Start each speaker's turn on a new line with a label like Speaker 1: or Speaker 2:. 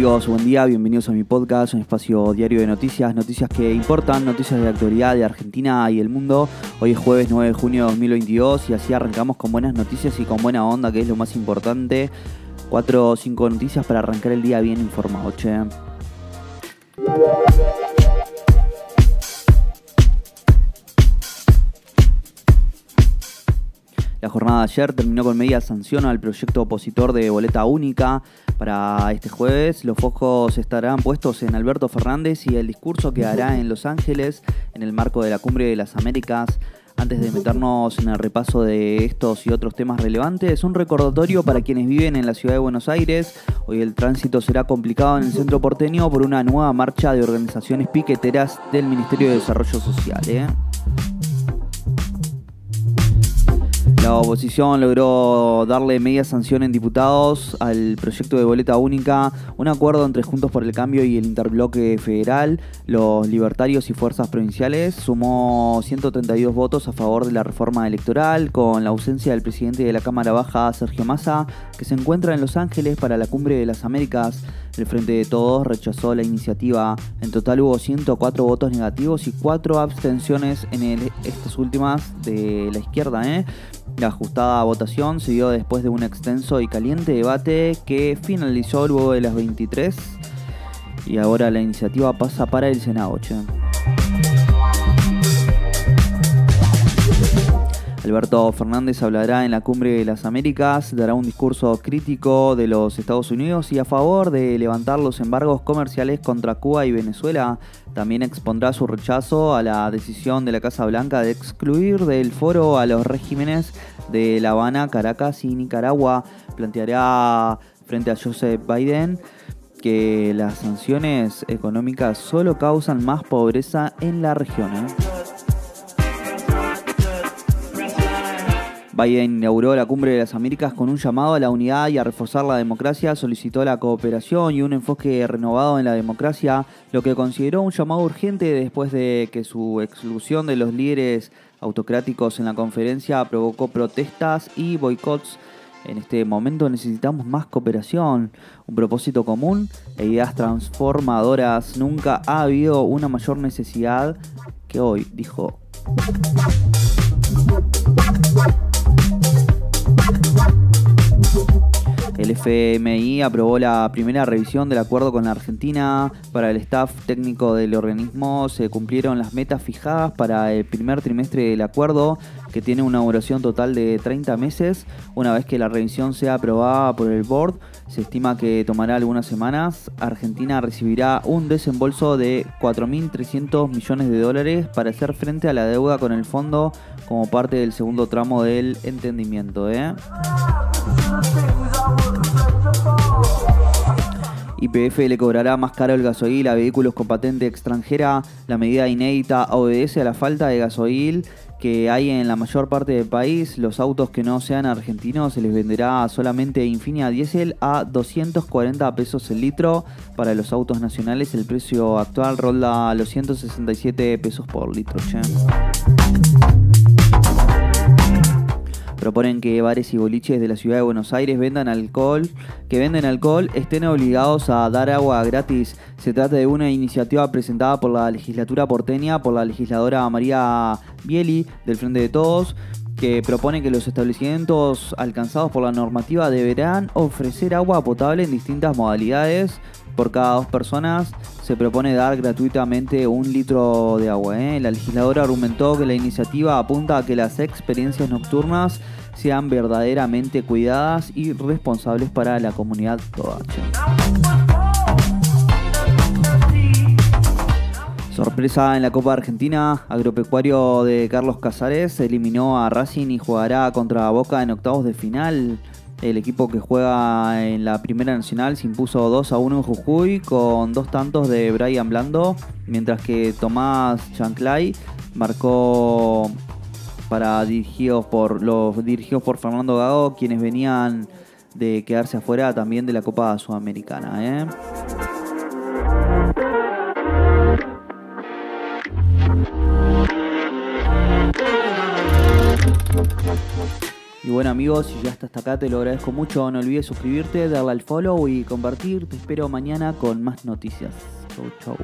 Speaker 1: amigos? Buen día, bienvenidos a mi podcast, un espacio diario de noticias, noticias que importan, noticias de actualidad de Argentina y el mundo. Hoy es jueves 9 de junio de 2022 y así arrancamos con buenas noticias y con buena onda, que es lo más importante. Cuatro o cinco noticias para arrancar el día bien informado, che. La jornada de ayer terminó con media sanción al proyecto opositor de boleta única. Para este jueves los focos estarán puestos en Alberto Fernández y el discurso que hará en Los Ángeles en el marco de la Cumbre de las Américas. Antes de meternos en el repaso de estos y otros temas relevantes, un recordatorio para quienes viven en la ciudad de Buenos Aires. Hoy el tránsito será complicado en el centro porteño por una nueva marcha de organizaciones piqueteras del Ministerio de Desarrollo Social. ¿eh? La oposición logró darle media sanción en diputados al proyecto de boleta única, un acuerdo entre Juntos por el Cambio y el Interbloque Federal, los libertarios y fuerzas provinciales, sumó 132 votos a favor de la reforma electoral, con la ausencia del presidente de la Cámara Baja, Sergio Massa, que se encuentra en Los Ángeles para la Cumbre de las Américas. El Frente de Todos rechazó la iniciativa. En total hubo 104 votos negativos y 4 abstenciones en estas últimas de la izquierda. ¿eh? La ajustada votación se dio después de un extenso y caliente debate que finalizó luego de las 23 y ahora la iniciativa pasa para el Senado. Alberto Fernández hablará en la Cumbre de las Américas, dará un discurso crítico de los Estados Unidos y a favor de levantar los embargos comerciales contra Cuba y Venezuela. También expondrá su rechazo a la decisión de la Casa Blanca de excluir del foro a los regímenes de La Habana, Caracas y Nicaragua. Planteará frente a Joseph Biden que las sanciones económicas solo causan más pobreza en la región. ¿eh? Biden inauguró la Cumbre de las Américas con un llamado a la unidad y a reforzar la democracia, solicitó la cooperación y un enfoque renovado en la democracia, lo que consideró un llamado urgente después de que su exclusión de los líderes autocráticos en la conferencia provocó protestas y boicots. En este momento necesitamos más cooperación, un propósito común e ideas transformadoras. Nunca ha habido una mayor necesidad que hoy, dijo. FMI aprobó la primera revisión del acuerdo con la Argentina. Para el staff técnico del organismo se cumplieron las metas fijadas para el primer trimestre del acuerdo, que tiene una duración total de 30 meses. Una vez que la revisión sea aprobada por el board, se estima que tomará algunas semanas. Argentina recibirá un desembolso de 4.300 millones de dólares para hacer frente a la deuda con el fondo como parte del segundo tramo del entendimiento. ¿eh? YPF le cobrará más caro el gasoil a vehículos con patente extranjera. La medida inédita obedece a la falta de gasoil que hay en la mayor parte del país. Los autos que no sean argentinos se les venderá solamente Infinia Diesel a 240 pesos el litro. Para los autos nacionales el precio actual ronda los 167 pesos por litro. Proponen que bares y boliches de la ciudad de Buenos Aires vendan alcohol, que venden alcohol estén obligados a dar agua gratis. Se trata de una iniciativa presentada por la legislatura porteña por la legisladora María Bieli del Frente de Todos que propone que los establecimientos alcanzados por la normativa deberán ofrecer agua potable en distintas modalidades. Por cada dos personas se propone dar gratuitamente un litro de agua. ¿eh? La legisladora argumentó que la iniciativa apunta a que las experiencias nocturnas sean verdaderamente cuidadas y responsables para la comunidad toda. Sorpresa en la Copa Argentina, Agropecuario de Carlos Casares eliminó a Racing y jugará contra Boca en octavos de final. El equipo que juega en la Primera Nacional se impuso 2 a 1 en Jujuy con dos tantos de Brian Blando, mientras que Tomás Chanclay marcó para dirigidos por los dirigidos por Fernando Gago, quienes venían de quedarse afuera también de la Copa Sudamericana. ¿eh? Y bueno amigos, si ya hasta acá te lo agradezco mucho. No olvides suscribirte, darle al follow y compartir. Te espero mañana con más noticias. Chau chau.